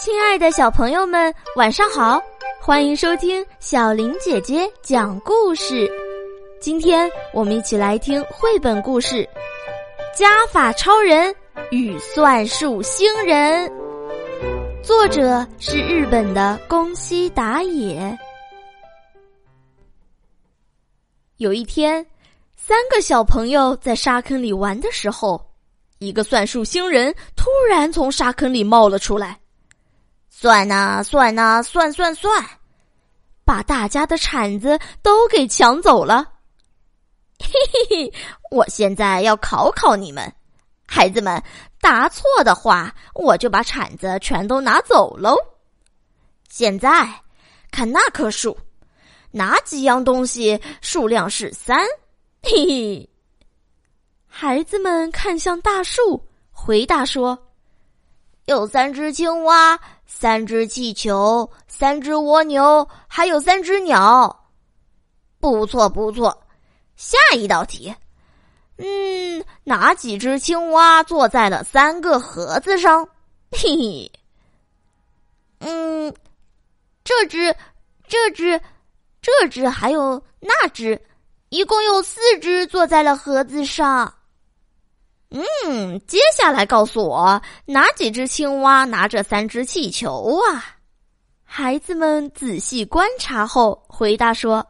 亲爱的小朋友们，晚上好！欢迎收听小林姐姐讲故事。今天我们一起来听绘本故事《加法超人与算术星人》，作者是日本的宫西达也。有一天，三个小朋友在沙坑里玩的时候，一个算术星人突然从沙坑里冒了出来，算呐算呐算算算，把大家的铲子都给抢走了。嘿嘿嘿！我现在要考考你们，孩子们，答错的话，我就把铲子全都拿走喽。现在看那棵树。哪几样东西数量是三？嘿嘿，孩子们看向大树，回答说：“有三只青蛙，三只气球，三只蜗牛，还有三只鸟。”不错，不错。下一道题，嗯，哪几只青蛙坐在了三个盒子上？嘿嘿，嗯，这只，这只。这只还有那只，一共有四只坐在了盒子上。嗯，接下来告诉我哪几只青蛙拿着三只气球啊？孩子们仔细观察后回答说：“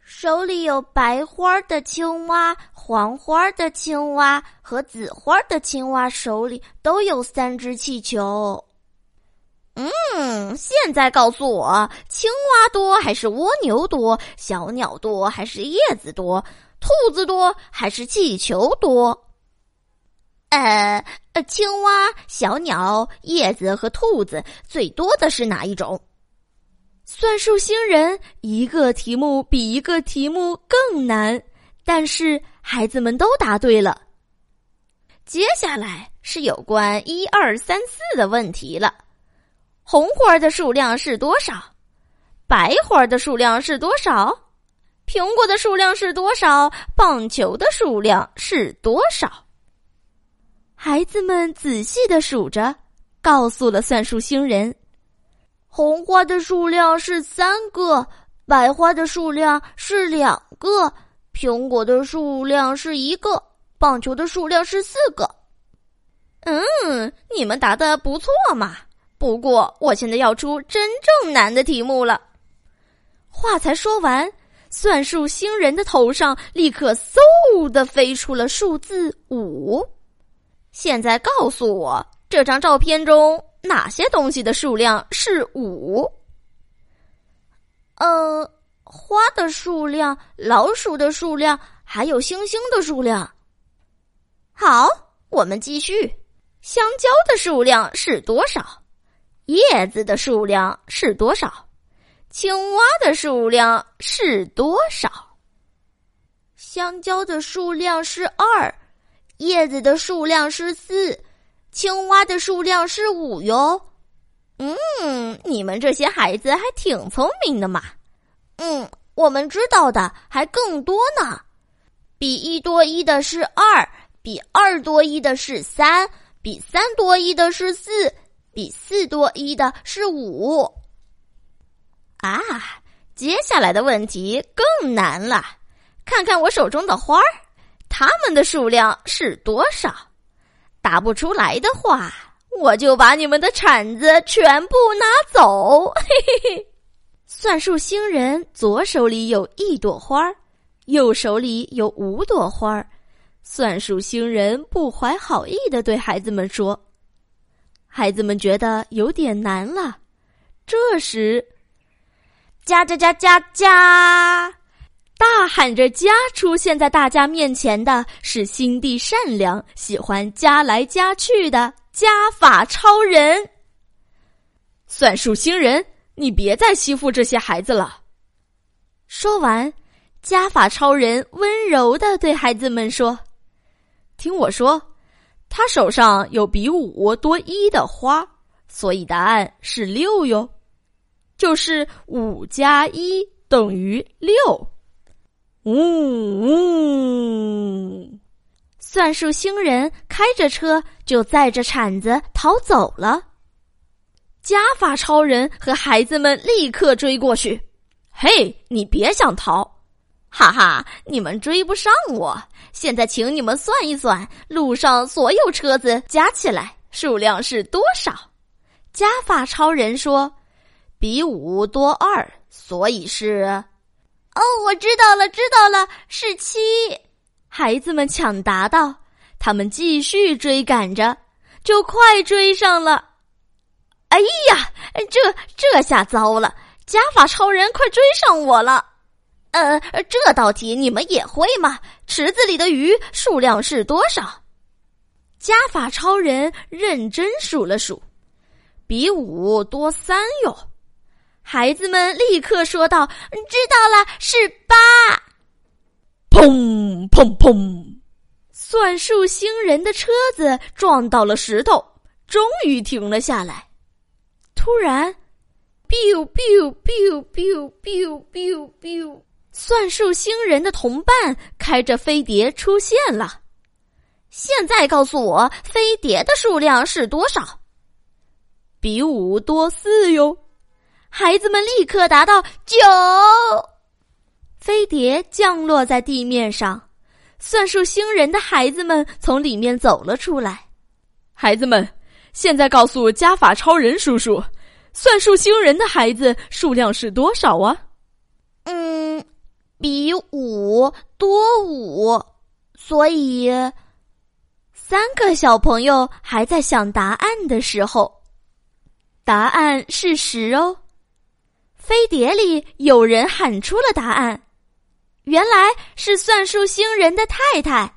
手里有白花的青蛙、黄花的青蛙和紫花的青蛙，手里都有三只气球。”嗯，现在告诉我，青蛙多还是蜗牛多？小鸟多还是叶子多？兔子多还是气球多？呃，青蛙、小鸟、叶子和兔子最多的是哪一种？算术星人一个题目比一个题目更难，但是孩子们都答对了。接下来是有关一二三四的问题了。红花的数量是多少？白花的数量是多少？苹果的数量是多少？棒球的数量是多少？孩子们仔细的数着，告诉了算术星人：红花的数量是三个，白花的数量是两个，苹果的数量是一个，棒球的数量是四个。嗯，你们答的不错嘛。不过，我现在要出真正难的题目了。话才说完，算术星人的头上立刻嗖的飞出了数字五。现在告诉我，这张照片中哪些东西的数量是五？呃，花的数量、老鼠的数量，还有星星的数量。好，我们继续。香蕉的数量是多少？叶子的数量是多少？青蛙的数量是多少？香蕉的数量是二，叶子的数量是四，青蛙的数量是五哟。嗯，你们这些孩子还挺聪明的嘛。嗯，我们知道的还更多呢。比一多一的是二，比二多一的是三，比三多一的是四。比四多一的是五啊！接下来的问题更难了，看看我手中的花儿，它们的数量是多少？答不出来的话，我就把你们的铲子全部拿走！嘿嘿嘿。算术星人左手里有一朵花儿，右手里有五朵花儿。算术星人不怀好意的对孩子们说。孩子们觉得有点难了，这时，加加加加加，大喊着“加”出现在大家面前的是心地善良、喜欢加来加去的加法超人。算术星人，你别再欺负这些孩子了。说完，加法超人温柔的对孩子们说：“听我说。”他手上有比五多一的花，所以答案是六哟，就是五加一等于六。呜呜，算术星人开着车就载着铲子逃走了。加法超人和孩子们立刻追过去。嘿，你别想逃！哈哈，你们追不上我。现在，请你们算一算，路上所有车子加起来数量是多少？加法超人说：“比五多二，所以是……哦，我知道了，知道了，是七。”孩子们抢答道。他们继续追赶着，就快追上了。哎呀，这这下糟了！加法超人快追上我了。呃，这道题你们也会吗？池子里的鱼数量是多少？加法超人认真数了数，比五多三哟。孩子们立刻说道：“知道了，是八。”砰砰砰！算术星人的车子撞到了石头，终于停了下来。突然，biu biu biu biu biu biu biu。算术星人的同伴开着飞碟出现了。现在告诉我，飞碟的数量是多少？比五多四哟。孩子们立刻答道：“九。”飞碟降落在地面上，算术星人的孩子们从里面走了出来。孩子们，现在告诉加法超人叔叔，算术星人的孩子数量是多少啊？嗯。比五多五，所以三个小朋友还在想答案的时候，答案是十哦。飞碟里有人喊出了答案，原来是算术星人的太太。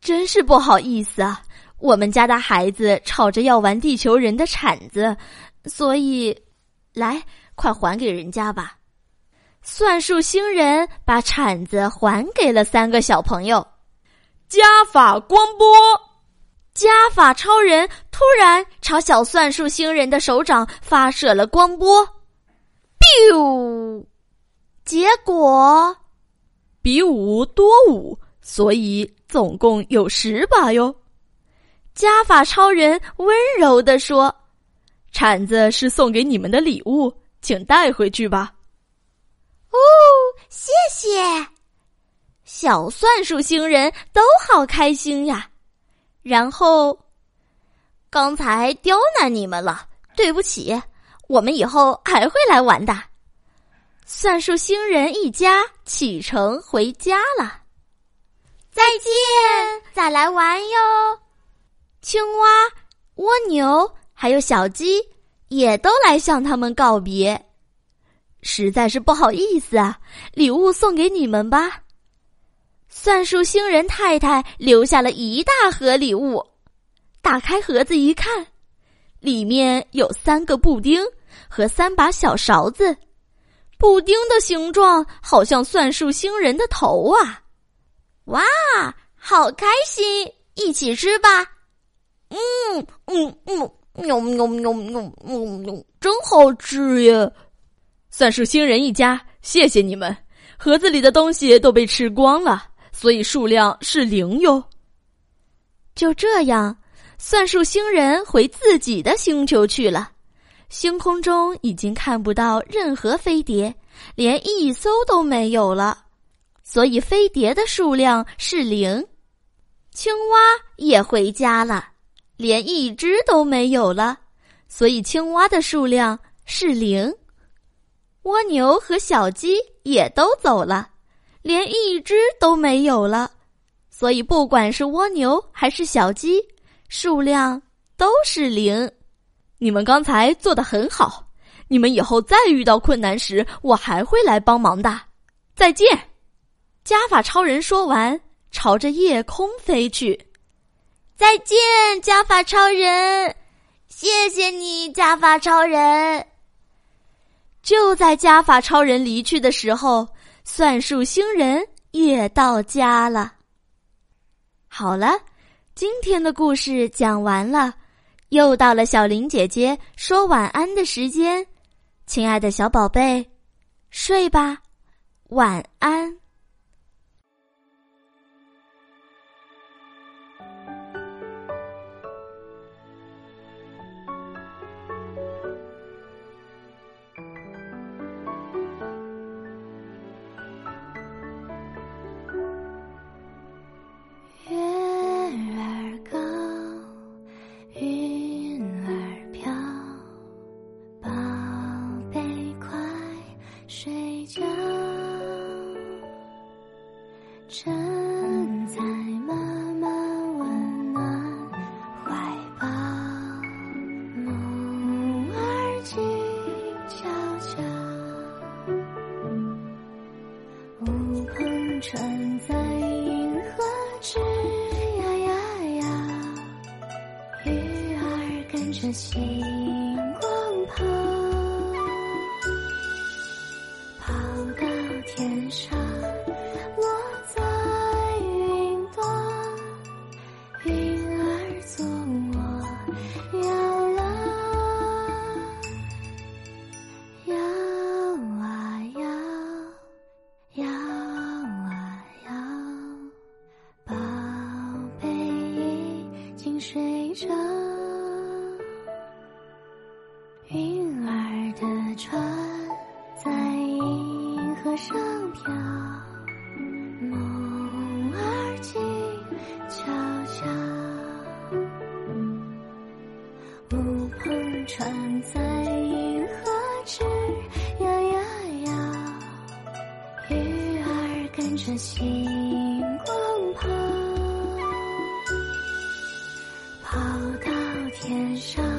真是不好意思啊，我们家的孩子吵着要玩地球人的铲子，所以，来，快还给人家吧。算术星人把铲子还给了三个小朋友。加法光波，加法超人突然朝小算术星人的手掌发射了光波，biu，结果比五多五，所以总共有十把哟。加法超人温柔地说：“铲子是送给你们的礼物，请带回去吧。”哦，谢谢！小算术星人都好开心呀。然后，刚才刁难你们了，对不起，我们以后还会来玩的。算术星人一家启程回家了。再见，再来玩哟！青蛙、蜗牛还有小鸡也都来向他们告别。实在是不好意思啊，礼物送给你们吧。算术星人太太留下了一大盒礼物，打开盒子一看，里面有三个布丁和三把小勺子，布丁的形状好像算术星人的头啊！哇，好开心，一起吃吧！嗯嗯嗯，喵喵喵喵喵喵，真好吃呀！算术星人一家，谢谢你们！盒子里的东西都被吃光了，所以数量是零哟。就这样，算术星人回自己的星球去了。星空中已经看不到任何飞碟，连一艘都没有了，所以飞碟的数量是零。青蛙也回家了，连一只都没有了，所以青蛙的数量是零。蜗牛和小鸡也都走了，连一只都没有了，所以不管是蜗牛还是小鸡，数量都是零。你们刚才做的很好，你们以后再遇到困难时，我还会来帮忙的。再见！加法超人说完，朝着夜空飞去。再见，加法超人！谢谢你，加法超人。就在加法超人离去的时候，算术星人也到家了。好了，今天的故事讲完了，又到了小林姐姐说晚安的时间，亲爱的小宝贝，睡吧，晚安。睡觉，站在妈妈温暖怀抱，梦儿静悄悄，乌篷船在银河吱呀呀呀，鱼儿跟着心。沙，落在云端，云儿做我摇篮，摇啊摇，摇啊摇，宝贝已经睡着。船在银河直摇呀摇，鱼儿跟着星光跑，跑到天上。